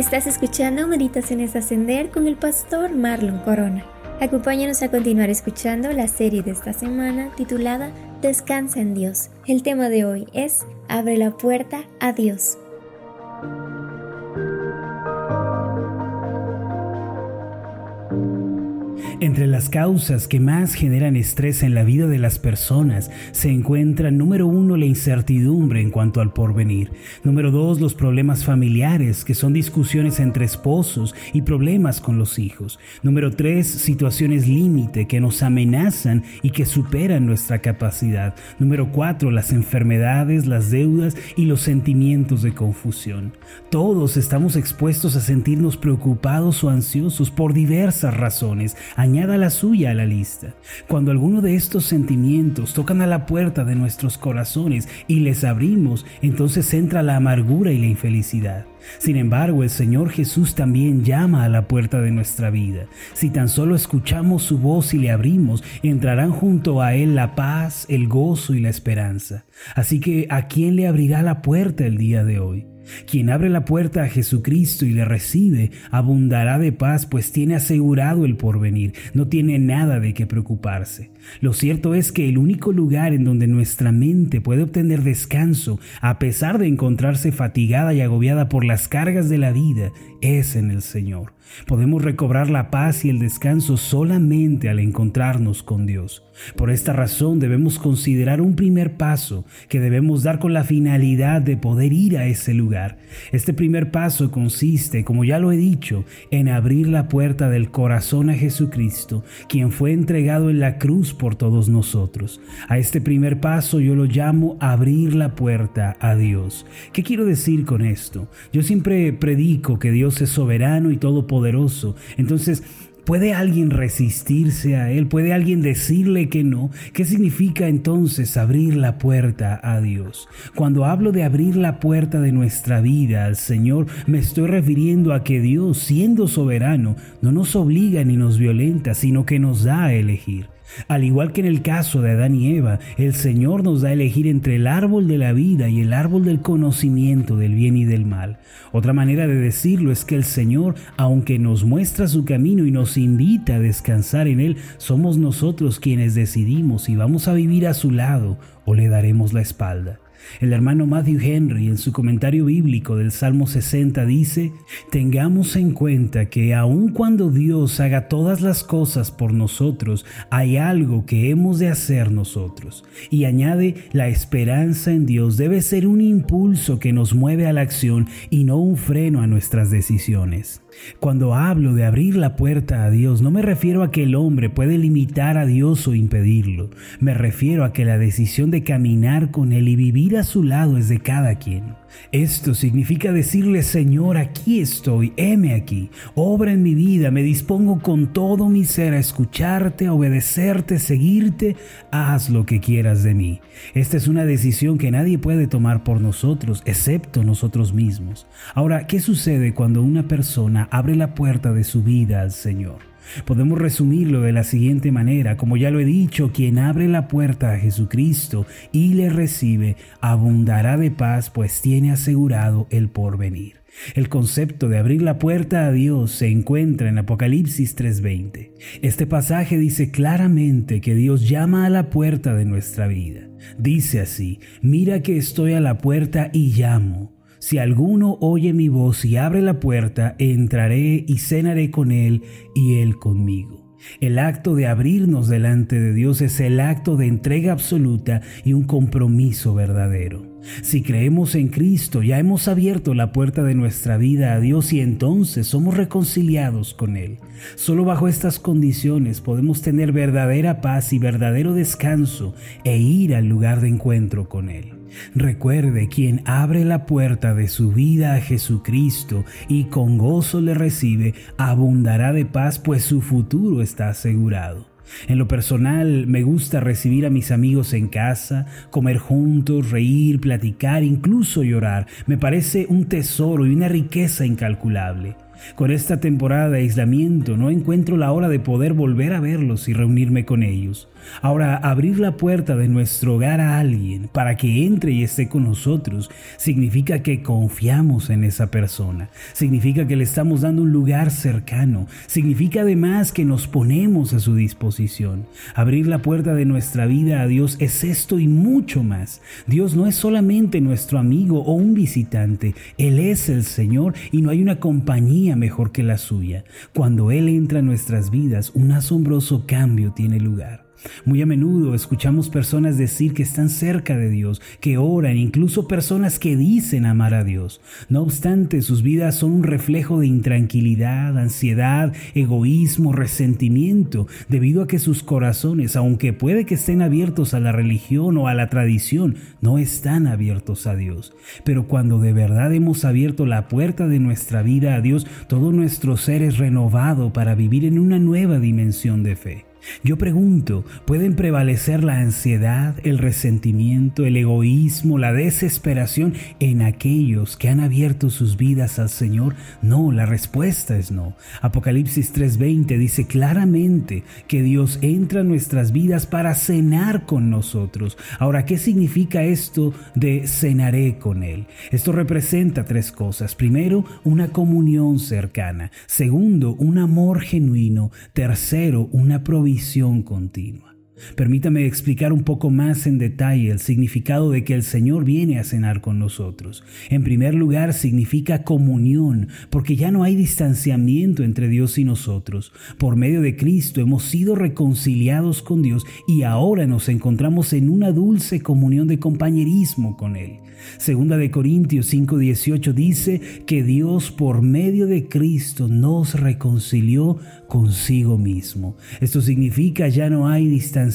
Estás escuchando Meditaciones Ascender con el pastor Marlon Corona. Acompáñanos a continuar escuchando la serie de esta semana titulada Descansa en Dios. El tema de hoy es Abre la puerta a Dios. Entre las causas que más generan estrés en la vida de las personas se encuentra número uno la incertidumbre en cuanto al porvenir, número dos los problemas familiares que son discusiones entre esposos y problemas con los hijos, número tres situaciones límite que nos amenazan y que superan nuestra capacidad, número cuatro las enfermedades, las deudas y los sentimientos de confusión. Todos estamos expuestos a sentirnos preocupados o ansiosos por diversas razones añada la suya a la lista. Cuando alguno de estos sentimientos tocan a la puerta de nuestros corazones y les abrimos, entonces entra la amargura y la infelicidad. Sin embargo, el Señor Jesús también llama a la puerta de nuestra vida. Si tan solo escuchamos su voz y le abrimos, entrarán junto a Él la paz, el gozo y la esperanza. Así que, ¿a quién le abrirá la puerta el día de hoy? Quien abre la puerta a Jesucristo y le recibe, abundará de paz, pues tiene asegurado el porvenir, no tiene nada de qué preocuparse. Lo cierto es que el único lugar en donde nuestra mente puede obtener descanso, a pesar de encontrarse fatigada y agobiada por las cargas de la vida, es en el Señor. Podemos recobrar la paz y el descanso solamente al encontrarnos con Dios. Por esta razón debemos considerar un primer paso que debemos dar con la finalidad de poder ir a ese lugar. Este primer paso consiste, como ya lo he dicho, en abrir la puerta del corazón a Jesucristo, quien fue entregado en la cruz por todos nosotros. A este primer paso yo lo llamo abrir la puerta a Dios. ¿Qué quiero decir con esto? Yo siempre predico que Dios es soberano y todopoderoso. Entonces, ¿Puede alguien resistirse a Él? ¿Puede alguien decirle que no? ¿Qué significa entonces abrir la puerta a Dios? Cuando hablo de abrir la puerta de nuestra vida al Señor, me estoy refiriendo a que Dios, siendo soberano, no nos obliga ni nos violenta, sino que nos da a elegir. Al igual que en el caso de Adán y Eva, el Señor nos da a elegir entre el árbol de la vida y el árbol del conocimiento del bien y del mal. Otra manera de decirlo es que el Señor, aunque nos muestra su camino y nos invita a descansar en él, somos nosotros quienes decidimos si vamos a vivir a su lado o le daremos la espalda. El hermano Matthew Henry en su comentario bíblico del Salmo 60 dice, tengamos en cuenta que aun cuando Dios haga todas las cosas por nosotros, hay algo que hemos de hacer nosotros. Y añade, la esperanza en Dios debe ser un impulso que nos mueve a la acción y no un freno a nuestras decisiones. Cuando hablo de abrir la puerta a Dios, no me refiero a que el hombre puede limitar a Dios o impedirlo. Me refiero a que la decisión de caminar con Él y vivir a su lado es de cada quien. Esto significa decirle, Señor, aquí estoy, heme aquí, obra en mi vida, me dispongo con todo mi ser a escucharte, a obedecerte, seguirte, haz lo que quieras de mí. Esta es una decisión que nadie puede tomar por nosotros, excepto nosotros mismos. Ahora, ¿qué sucede cuando una persona abre la puerta de su vida al Señor? Podemos resumirlo de la siguiente manera, como ya lo he dicho, quien abre la puerta a Jesucristo y le recibe, abundará de paz, pues tiene asegurado el porvenir. El concepto de abrir la puerta a Dios se encuentra en Apocalipsis 3:20. Este pasaje dice claramente que Dios llama a la puerta de nuestra vida. Dice así, mira que estoy a la puerta y llamo. Si alguno oye mi voz y abre la puerta, entraré y cenaré con él y él conmigo. El acto de abrirnos delante de Dios es el acto de entrega absoluta y un compromiso verdadero. Si creemos en Cristo, ya hemos abierto la puerta de nuestra vida a Dios y entonces somos reconciliados con Él. Solo bajo estas condiciones podemos tener verdadera paz y verdadero descanso e ir al lugar de encuentro con Él. Recuerde, quien abre la puerta de su vida a Jesucristo y con gozo le recibe, abundará de paz, pues su futuro está asegurado. En lo personal, me gusta recibir a mis amigos en casa, comer juntos, reír, platicar, incluso llorar. Me parece un tesoro y una riqueza incalculable. Con esta temporada de aislamiento no encuentro la hora de poder volver a verlos y reunirme con ellos. Ahora, abrir la puerta de nuestro hogar a alguien para que entre y esté con nosotros significa que confiamos en esa persona, significa que le estamos dando un lugar cercano, significa además que nos ponemos a su disposición. Abrir la puerta de nuestra vida a Dios es esto y mucho más. Dios no es solamente nuestro amigo o un visitante, Él es el Señor y no hay una compañía mejor que la suya. Cuando Él entra en nuestras vidas, un asombroso cambio tiene lugar. Muy a menudo escuchamos personas decir que están cerca de Dios, que oran, incluso personas que dicen amar a Dios. No obstante, sus vidas son un reflejo de intranquilidad, ansiedad, egoísmo, resentimiento, debido a que sus corazones, aunque puede que estén abiertos a la religión o a la tradición, no están abiertos a Dios. Pero cuando de verdad hemos abierto la puerta de nuestra vida a Dios, todo nuestro ser es renovado para vivir en una nueva dimensión de fe. Yo pregunto, ¿pueden prevalecer la ansiedad, el resentimiento, el egoísmo, la desesperación en aquellos que han abierto sus vidas al Señor? No, la respuesta es no. Apocalipsis 3:20 dice claramente que Dios entra en nuestras vidas para cenar con nosotros. Ahora, ¿qué significa esto de cenaré con Él? Esto representa tres cosas. Primero, una comunión cercana. Segundo, un amor genuino. Tercero, una provisión continua. Permítame explicar un poco más en detalle el significado de que el Señor viene a cenar con nosotros. En primer lugar, significa comunión, porque ya no hay distanciamiento entre Dios y nosotros. Por medio de Cristo hemos sido reconciliados con Dios y ahora nos encontramos en una dulce comunión de compañerismo con Él. Segunda de Corintios 5:18 dice que Dios por medio de Cristo nos reconcilió consigo mismo. Esto significa ya no hay distanciamiento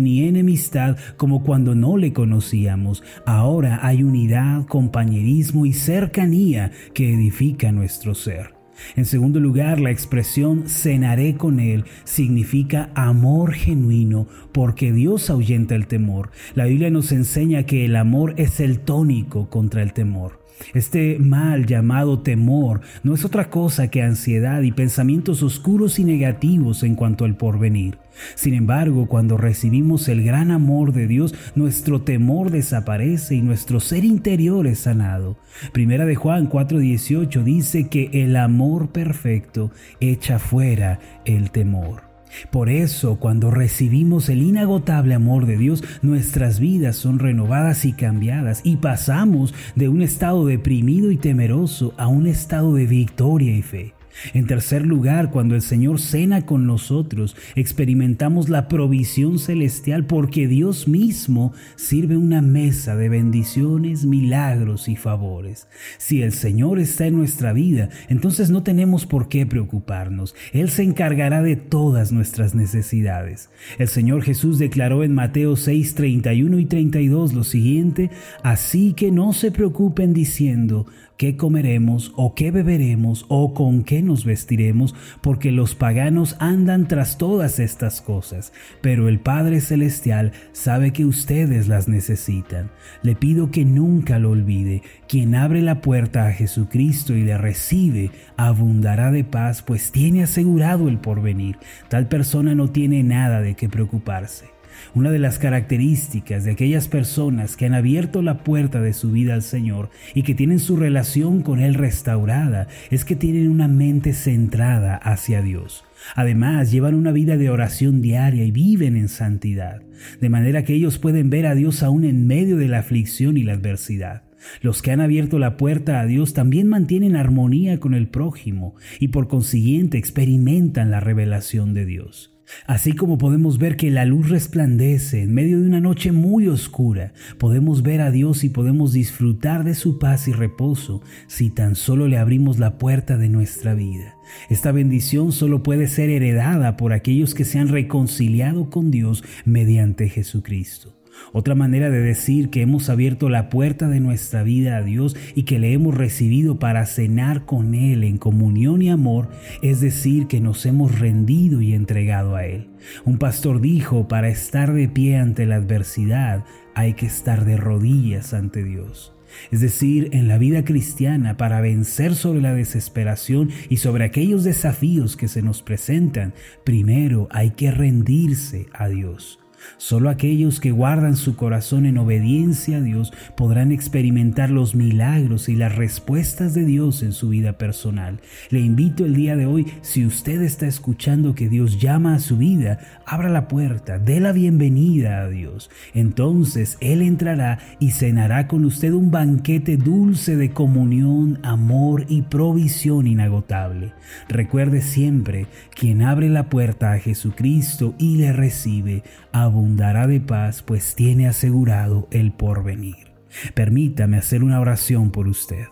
ni enemistad como cuando no le conocíamos. Ahora hay unidad, compañerismo y cercanía que edifica nuestro ser. En segundo lugar, la expresión cenaré con Él significa amor genuino, porque Dios ahuyenta el temor. La Biblia nos enseña que el amor es el tónico contra el temor. Este mal llamado temor no es otra cosa que ansiedad y pensamientos oscuros y negativos en cuanto al porvenir. Sin embargo, cuando recibimos el gran amor de Dios, nuestro temor desaparece y nuestro ser interior es sanado. Primera de Juan 4:18 dice que el amor perfecto echa fuera el temor. Por eso, cuando recibimos el inagotable amor de Dios, nuestras vidas son renovadas y cambiadas y pasamos de un estado deprimido y temeroso a un estado de victoria y fe. En tercer lugar, cuando el Señor cena con nosotros, experimentamos la provisión celestial porque Dios mismo sirve una mesa de bendiciones, milagros y favores. Si el Señor está en nuestra vida, entonces no tenemos por qué preocuparnos. Él se encargará de todas nuestras necesidades. El Señor Jesús declaró en Mateo 6, 31 y 32 lo siguiente, así que no se preocupen diciendo, qué comeremos o qué beberemos o con qué nos vestiremos, porque los paganos andan tras todas estas cosas, pero el Padre Celestial sabe que ustedes las necesitan. Le pido que nunca lo olvide, quien abre la puerta a Jesucristo y le recibe, abundará de paz, pues tiene asegurado el porvenir. Tal persona no tiene nada de qué preocuparse. Una de las características de aquellas personas que han abierto la puerta de su vida al Señor y que tienen su relación con Él restaurada es que tienen una mente centrada hacia Dios. Además, llevan una vida de oración diaria y viven en santidad, de manera que ellos pueden ver a Dios aún en medio de la aflicción y la adversidad. Los que han abierto la puerta a Dios también mantienen armonía con el prójimo y por consiguiente experimentan la revelación de Dios. Así como podemos ver que la luz resplandece en medio de una noche muy oscura, podemos ver a Dios y podemos disfrutar de su paz y reposo si tan solo le abrimos la puerta de nuestra vida. Esta bendición solo puede ser heredada por aquellos que se han reconciliado con Dios mediante Jesucristo. Otra manera de decir que hemos abierto la puerta de nuestra vida a Dios y que le hemos recibido para cenar con Él en comunión y amor es decir que nos hemos rendido y entregado a Él. Un pastor dijo, para estar de pie ante la adversidad hay que estar de rodillas ante Dios. Es decir, en la vida cristiana, para vencer sobre la desesperación y sobre aquellos desafíos que se nos presentan, primero hay que rendirse a Dios. Solo aquellos que guardan su corazón en obediencia a Dios podrán experimentar los milagros y las respuestas de Dios en su vida personal. Le invito el día de hoy, si usted está escuchando que Dios llama a su vida, abra la puerta, dé la bienvenida a Dios. Entonces Él entrará y cenará con usted un banquete dulce de comunión, amor y provisión inagotable. Recuerde siempre, quien abre la puerta a Jesucristo y le recibe, abundará de paz, pues tiene asegurado el porvenir. Permítame hacer una oración por usted.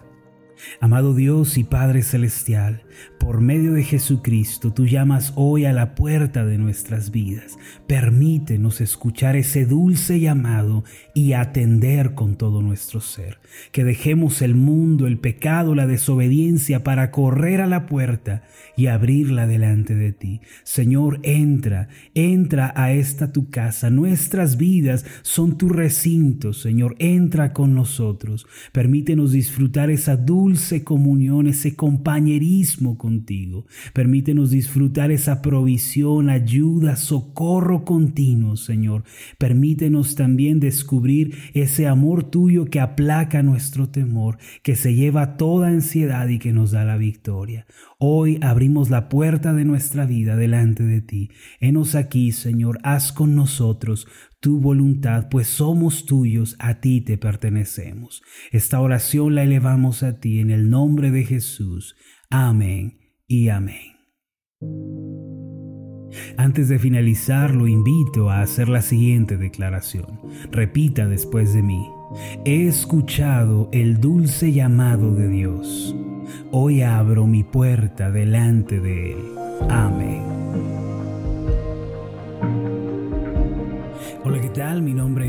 Amado Dios y Padre Celestial, por medio de Jesucristo, tú llamas hoy a la puerta de nuestras vidas. Permítenos escuchar ese dulce llamado y atender con todo nuestro ser. Que dejemos el mundo, el pecado, la desobediencia para correr a la puerta y abrirla delante de ti. Señor, entra, entra a esta tu casa. Nuestras vidas son tu recinto, Señor. Entra con nosotros. Permítenos disfrutar esa comunión, ese compañerismo con contigo. Permítenos disfrutar esa provisión, ayuda, socorro continuo, Señor. Permítenos también descubrir ese amor tuyo que aplaca nuestro temor, que se lleva toda ansiedad y que nos da la victoria. Hoy abrimos la puerta de nuestra vida delante de ti. Henos aquí, Señor, haz con nosotros tu voluntad, pues somos tuyos, a ti te pertenecemos. Esta oración la elevamos a ti en el nombre de Jesús. Amén y amén. Antes de finalizar, lo invito a hacer la siguiente declaración. Repita después de mí. He escuchado el dulce llamado de Dios. Hoy abro mi puerta delante de Él. Amén.